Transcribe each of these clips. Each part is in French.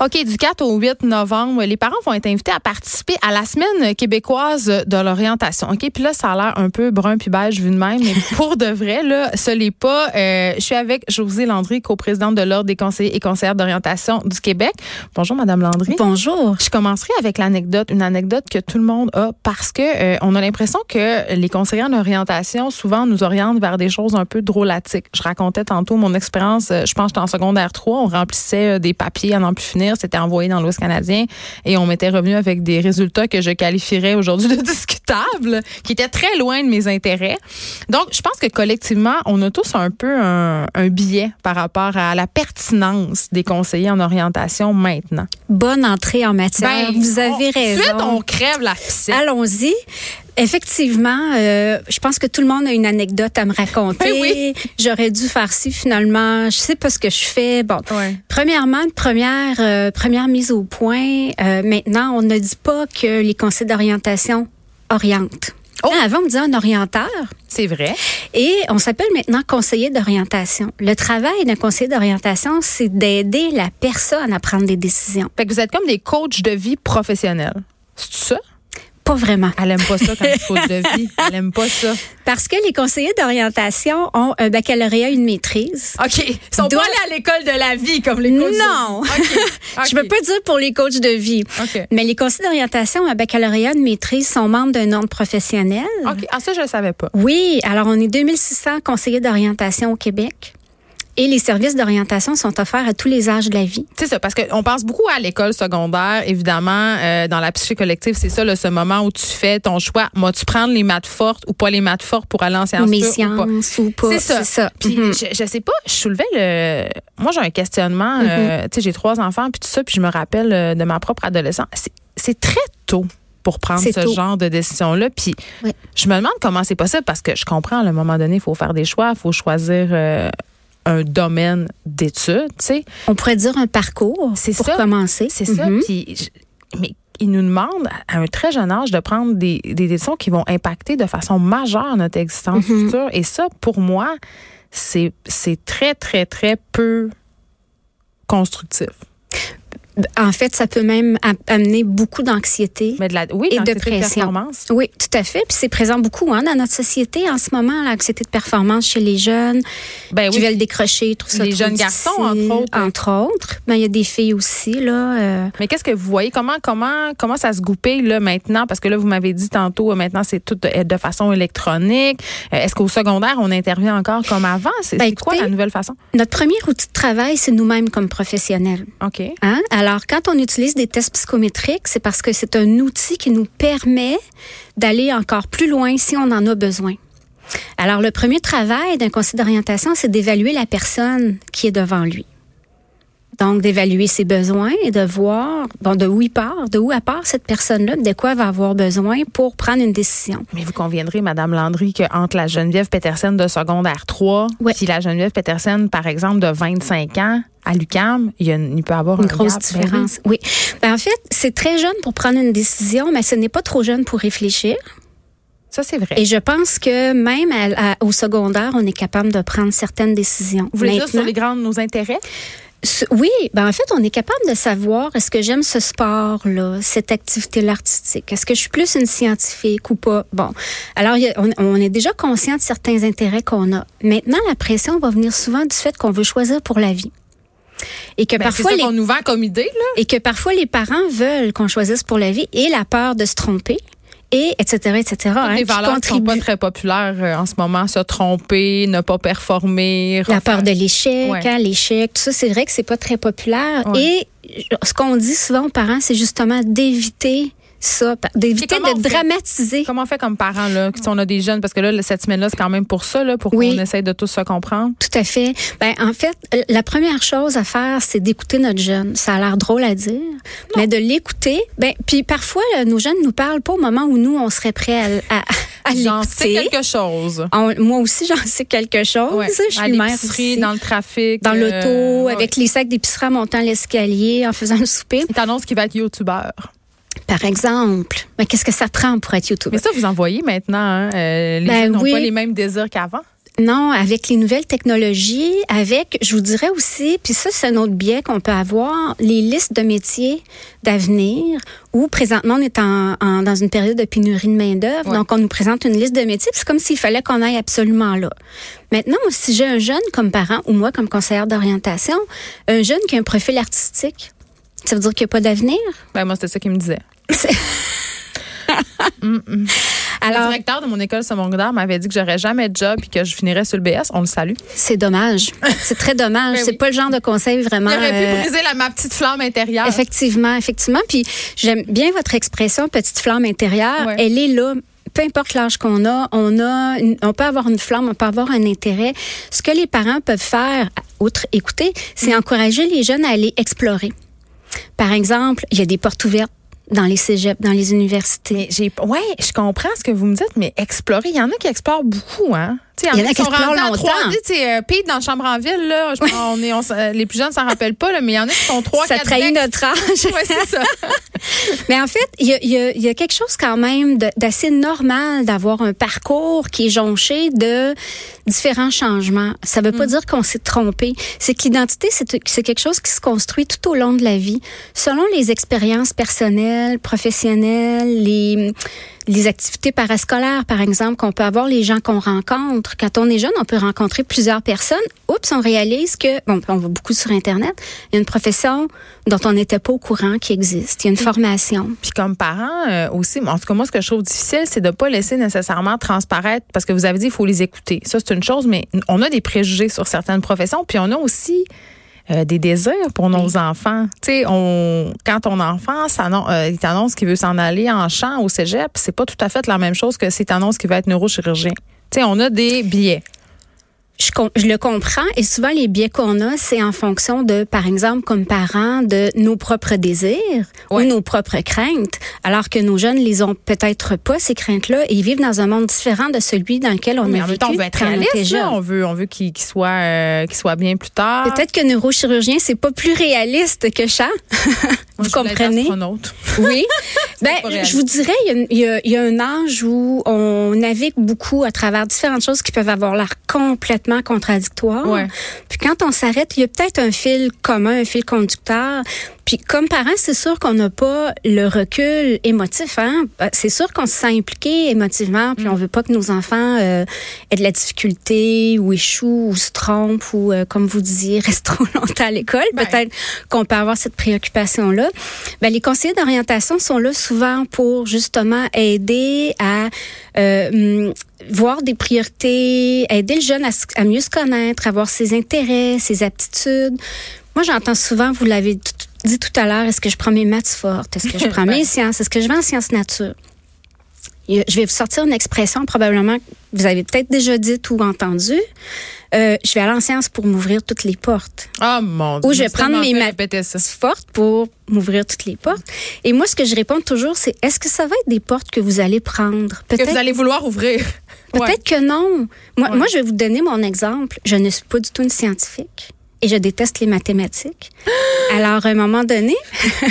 OK, du 4 au 8 novembre, les parents vont être invités à participer à la semaine québécoise de l'orientation. OK, puis là, ça a l'air un peu brun puis beige vu de même, mais pour de vrai, là, ce n'est pas. Euh, je suis avec Josée Landry, coprésidente de l'Ordre des conseillers et conseillères d'orientation du Québec. Bonjour, Madame Landry. Bonjour. Je commencerai avec l'anecdote, une anecdote que tout le monde a parce que euh, on a l'impression que les conseillers en orientation souvent nous orientent vers des choses un peu drôlatiques. Je racontais tantôt mon expérience, euh, je pense que j'étais en secondaire 3, on remplissait des papiers à n'en plus finir, c'était envoyé dans l'Ouest canadien et on m'était revenu avec des résultats que je qualifierais aujourd'hui de discutables, qui étaient très loin de mes intérêts. Donc, je pense que collectivement, on a tous un peu un, un biais par rapport à la pertinence des conseillers en orientation maintenant. Bonne entrée en matière. Ben, Vous avez on- raison. Suite, on crève la piscine. Allons-y. Effectivement, euh, je pense que tout le monde a une anecdote à me raconter. Oui, oui. J'aurais dû faire ci finalement. Je sais pas ce que je fais. Bon, Ouais. premièrement, première euh, première mise au point. euh, maintenant, on ne dit pas que les conseils d'orientation orientent. Oh. Hein, avant, on disait un orienteur. C'est vrai. Et on s'appelle maintenant conseiller d'orientation. Le travail d'un conseiller d'orientation, c'est d'aider la personne à prendre des décisions. Fait que vous êtes comme des coachs de vie professionnels. C'est ça? Pas vraiment. Elle aime pas ça je coach de vie. Elle aime pas ça. Parce que les conseillers d'orientation ont un baccalauréat, une maîtrise. OK. Ils sont Doit- pas allés à l'école de la vie comme les coachs. de Non. vie. OK. OK. Je peux pas dire pour les coachs de vie. OK. Mais les conseillers d'orientation ont un baccalauréat, une maîtrise, sont membres d'un ordre professionnel. OK. Ah, ça, je le savais pas. Oui, alors on est 2600 conseillers d'orientation au Québec. Et les services d'orientation sont offerts à tous les âges de la vie. C'est ça, parce qu'on pense beaucoup à l'école secondaire. Évidemment, euh, dans la psyché collective, c'est ça, là, ce moment où tu fais ton choix. Moi, tu prends les maths fortes ou pas les maths fortes pour aller en sciences Ou pas? sciences ou pas. C'est ça. Puis Mhm. je, je sais pas, je soulevais le. Moi, j'ai un questionnement. euh, tu sais, j'ai trois enfants puis tout ça, puis je me rappelle euh, de ma propre adolescence. C'est- très tôt pour prendre ce tôt. genre de décision-là. Puis Oui. je me demande comment c'est possible parce que je comprends, à un moment donné, il faut faire des choix, il faut choisir euh, un domaine d'études, tu sais. On pourrait dire un parcours C'est pour ça. commencer. C'est ça. Mhm. Puis, mais ils nous demandent à un très jeune âge de prendre des, des décisions qui vont impacter de façon majeure notre existence Mhm. future. Et ça, pour moi, c'est très, très, très peu constructif. En fait, ça peut même a- amener beaucoup d'anxiété. La, oui, Et de pression. Oui, tout à fait. Puis c'est présent beaucoup hein, dans notre société en ce moment, l'anxiété de performance chez les jeunes Ben qui oui. veulent décrocher, tout ça. Les jeunes garçons, entre autres. Entre autres. Ben, il y a des filles aussi, là. euh, Mais qu'est-ce que vous voyez? Comment, comment, comment ça se goupille là, maintenant? Parce que là, vous m'avez dit tantôt, euh, maintenant, c'est tout de, de façon électronique. Euh, Est-ce qu'au secondaire, on intervient encore comme avant? C'est Ben, quoi la nouvelle façon? Notre premier outil de travail, c'est nous-mêmes comme professionnels. OK. Hein? Alors, quand on utilise des tests psychométriques, c'est parce que c'est un outil qui nous permet d'aller encore plus loin si on en a besoin. Alors, le premier travail d'un conseil d'orientation, c'est d'évaluer la personne qui est devant lui. Donc, d'évaluer ses besoins et de voir bon, de où il part, de où elle part cette personne-là, de quoi elle va avoir besoin pour prendre une décision. Mais vous conviendrez, Madame Landry, qu'entre la Geneviève Petersen de secondaire 3 Ouais. puis la Geneviève Petersen, par exemple, de 25 ans à l'UCAM, il, peut y avoir Une un grosse gap. Ben différence. Oui. Ben, en fait, c'est très jeune pour prendre une décision, mais ce n'est pas trop jeune pour réfléchir. Ça, c'est vrai. Et je pense que même à- à- au secondaire, on est capable de prendre certaines décisions. vous voulez dire sur les grands nos intérêts? Oui, ben en fait, on est capable de savoir est-ce que j'aime ce sport-là, cette activité-là artistique? Est-ce que je suis plus une scientifique ou pas? Bon, alors on, on est déjà conscient de certains intérêts qu'on a. Maintenant, la pression va venir souvent du fait qu'on veut choisir pour la vie. Et que Ben, parfois ça les qu'on nous vend comme idée, là. et que parfois les parents veulent qu'on choisisse pour la vie et la peur de se tromper et etc etc. Hein, des valeurs qui sont pas très populaires euh, en ce moment. Se tromper, ne pas performer. La refaire- peur de l'échec, Ouais. hein, l'échec, tout ça, c'est vrai que c'est pas très populaire. Ouais. Et ce qu'on dit souvent aux parents, c'est justement d'éviter ça, d'éviter de fait? dramatiser. Comment on fait comme parents, là, si on a des jeunes? Parce que là, cette semaine-là, c'est quand même pour ça, là, pour Oui. qu'on essaye de tous se comprendre. Tout à fait. Ben, en fait, la première chose à faire, c'est d'écouter notre jeune. Ça a l'air drôle à dire, mais de l'écouter. Ben, puis parfois, là, nos jeunes nous parlent pas au moment où nous, on serait prêts à, à, à J'en sais l'écouter. quelque chose. On- moi aussi, j'en sais quelque chose. Ouais. Je à l'épicerie, dans le trafic. dans euh, l'auto, ouais. avec les sacs d'épicerie en montant l'escalier, en faisant le souper, Il t'annonce qu'il va être youtubeur. Par exemple. Mais qu'est-ce que ça prend pour être YouTuber? Mais ça, vous en voyez maintenant. Hein? euh, les Ben jeunes n'ont oui. pas les mêmes désirs qu'avant. Non, avec les nouvelles technologies, avec, je vous dirais aussi, puis ça, c'est un autre biais qu'on peut avoir, les listes de métiers d'avenir, où présentement, on est en, dans une période de pénurie de main-d'œuvre. Donc, on nous présente une liste de métiers, c'est comme s'il fallait qu'on aille absolument là. Maintenant, si j'ai un jeune comme parent, ou moi comme conseillère d'orientation, un jeune qui a un profil artistique, ça veut dire qu'il n'y a pas d'avenir? Ben, moi, c'était ça qu'il me disait. Mm, mm. Alors, le directeur de mon école secondaire m'avait dit que j'aurais jamais de job et que je finirais sur le BS. On le salue. C'est dommage. C'est très dommage. Ben c'est pas le genre de conseil vraiment. J'aurais pu euh, briser la, ma petite flamme intérieure. Effectivement, effectivement. Puis j'aime bien votre expression petite flamme intérieure. Elle est là peu importe l'âge qu'on a, on a, on peut avoir une flamme, on peut avoir un intérêt. Ce que les parents peuvent faire, outre écouter, c'est mm. encourager les jeunes à aller explorer. Par exemple, il y a des portes ouvertes dans les cégeps, dans les universités. ouais, je comprends ce que vous me dites, mais explorer, il y en a qui explorent beaucoup, hein. Il y, en a qui explorent longtemps. Tu sais, euh, Pete dans Chambre en ville, là, on est, on, les plus jeunes s'en rappellent pas, là, mais il y en a qui sont trois, Ça trahit notre âge. ouais, c'est ça. mais en fait, il y a, y, a, y a, quelque chose quand même d'assez normal d'avoir un parcours qui est jonché de différents changements. Ça veut pas mm. dire qu'on s'est trompé. C'est que l'identité, c'est quelque chose qui se construit tout au long de la vie, selon les expériences personnelles, professionnelles, les les activités parascolaires, par exemple, qu'on peut avoir, les gens qu'on rencontre. Quand on est jeune, on peut rencontrer plusieurs personnes. Oups, on réalise que, bon, on va beaucoup sur Internet, il y a une profession dont on n'était pas au courant qui existe. Il y a une formation. Puis comme parent euh, aussi, en tout cas, moi, ce que je trouve difficile, c'est de pas laisser nécessairement transparaître, parce que vous avez dit, il faut les écouter. Ça, c'est une chose, mais on a des préjugés sur certaines professions, puis on a aussi euh, des désirs pour nos enfants. Tu sais, on, quand ton enfant euh, il t'annonce qu'il veut s'en aller en champ au cégep, c'est pas tout à fait la même chose que s'il t'annonce qu'il va être neurochirurgien. Tu sais, on a des billets. Je, je, le comprends et souvent les biais qu'on a, c'est en fonction de, par exemple, comme parents, de nos propres désirs ou nos propres craintes, alors que nos jeunes les ont peut-être pas ces craintes-là et ils vivent dans un monde différent de celui dans lequel on est a vécu. on veut être réaliste, on veut, on veut qu'il soit, euh, qu'il soit bien plus tard. Peut-être que neurochirurgien c'est pas plus réaliste que chat. vous comprenez? Oui. ben, je vous dirais, il y, a, il y a un âge où on navigue beaucoup à travers différentes choses qui peuvent avoir l'air complètement contradictoire. Puis quand on s'arrête, il y a peut-être un fil commun, un fil conducteur. Puis comme parents, c'est sûr qu'on n'a pas le recul émotif. Hein? Euh, c'est sûr qu'on se sent impliqué émotivement, puis on mm. veut pas que nos enfants euh, aient de la difficulté ou échouent ou se trompent ou, euh, comme vous disiez, restent trop longtemps à l'école. Peut-être qu'on peut avoir cette préoccupation-là. Ben, les conseillers d'orientation sont là souvent pour justement aider à euh, voir des priorités, aider le jeune à, à mieux se connaître, à voir ses intérêts, ses aptitudes. Moi, j'entends souvent, vous l'avez dit tout à l'heure, est-ce que je prends mes maths fortes? Est-ce que je prends mes sciences? Est-ce que je vais en sciences nature? Je vais vous sortir une expression probablement que vous avez peut-être déjà dite ou entendue. Euh, je vais aller en sciences pour m'ouvrir toutes les portes. Ah, mon Dieu. Ou je vais prendre mes maths fortes pour m'ouvrir toutes les portes. Et moi, ce que je réponds toujours, c'est est-ce que ça va être des portes que vous allez prendre? Que vous allez vouloir ouvrir. Peut-être que non. Moi, moi, je vais vous donner mon exemple. Je ne suis pas du tout une scientifique et je déteste les mathématiques. Alors, à un moment donné...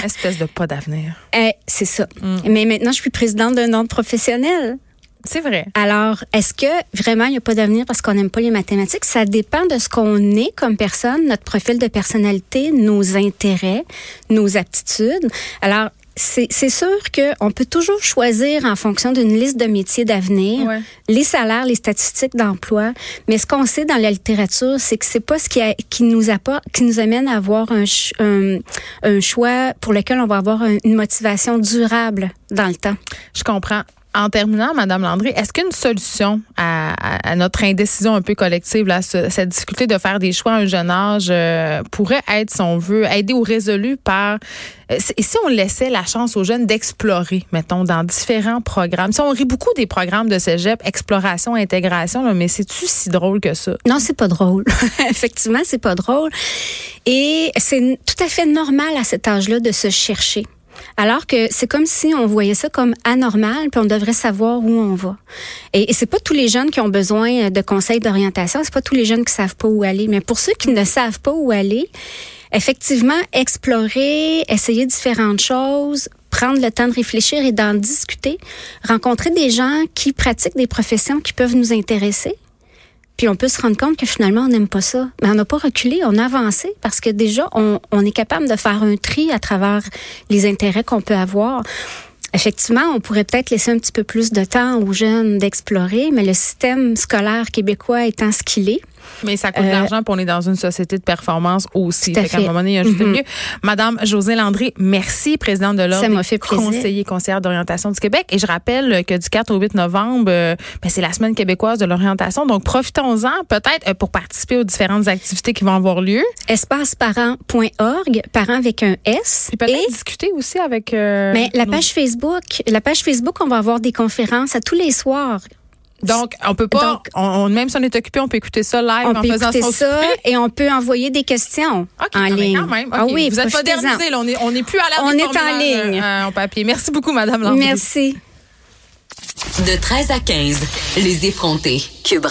Espèce de pas d'avenir. Eh, c'est ça. Mm. Mais maintenant, je suis présidente d'un ordre professionnel. C'est vrai. Alors, est-ce que vraiment il n'y a pas d'avenir parce qu'on n'aime pas les mathématiques? Ça dépend de ce qu'on est comme personne, notre profil de personnalité, nos intérêts, nos aptitudes. Alors, c'est sûr qu'on peut toujours choisir en fonction d'une liste de métiers d'avenir, les salaires, les statistiques d'emploi. Mais ce qu'on sait dans la littérature, c'est que c'est pas ce qui, qui nous apporte, qui nous amène à avoir un, un choix pour lequel on va avoir une motivation durable dans le temps. Je comprends. En terminant, Madame Landry, est-ce qu'une solution à, notre indécision un peu collective, là, cette difficulté de faire des choix à un jeune âge, euh, pourrait être, si on veut, aider ou résolu par euh, si on laissait la chance aux jeunes d'explorer, mettons, dans différents programmes? Si on rit beaucoup des programmes de cégep, exploration, intégration, là, mais c'est-tu si drôle que ça? Non, c'est pas drôle. Effectivement, c'est pas drôle. Et c'est tout à fait normal à cet âge-là de se chercher. Alors que c'est comme si on voyait ça comme anormal, puis on devrait savoir où on va. Et, et c'est pas tous les jeunes qui ont besoin de conseils d'orientation, c'est pas tous les jeunes qui savent pas où aller. Mais pour ceux qui ne savent pas où aller, effectivement, explorer, essayer différentes choses, prendre le temps de réfléchir et d'en discuter, rencontrer des gens qui pratiquent des professions qui peuvent nous intéresser puis on peut se rendre compte que finalement, on n'aime pas ça. Mais on n'a pas reculé, on a avancé parce que déjà, on, est capable de faire un tri à travers les intérêts qu'on peut avoir. Effectivement, on pourrait peut-être laisser un petit peu plus de temps aux jeunes d'explorer, mais le système scolaire québécois étant ce qu'il est, mais ça coûte de l'argent, puis on est dans une société de performance aussi. Tout à fait qu'à un fait. moment donné, il y a juste Mhm. mieux. Madame José Landry, merci, présidente de l'Ordre Ça m'a des fait plaisir. conseillers conseillères d'orientation du Québec. Et je rappelle que du 4 au 8 novembre, euh, ben, c'est la semaine québécoise de l'orientation. Donc, profitons-en peut-être euh, pour participer aux différentes activités qui vont avoir lieu. espaceparent.org, parents avec un S. Puis peut-être discuter aussi avec... euh, mais la nos- page Facebook, la page Facebook, on va avoir des conférences à tous les soirs. Donc, on peut pas... Donc- on, on- même si on est occupé, on peut écouter ça live On en peut faisant écouter son ça et on peut envoyer des questions en ah, ligne. quand même. Ah oui, Vous êtes là. On est, on est plus à l'heure On est en formulaires, ligne. euh, en papier. Merci beaucoup, Madame Landry. Merci. De 13 à 15, les effrontés. Cube.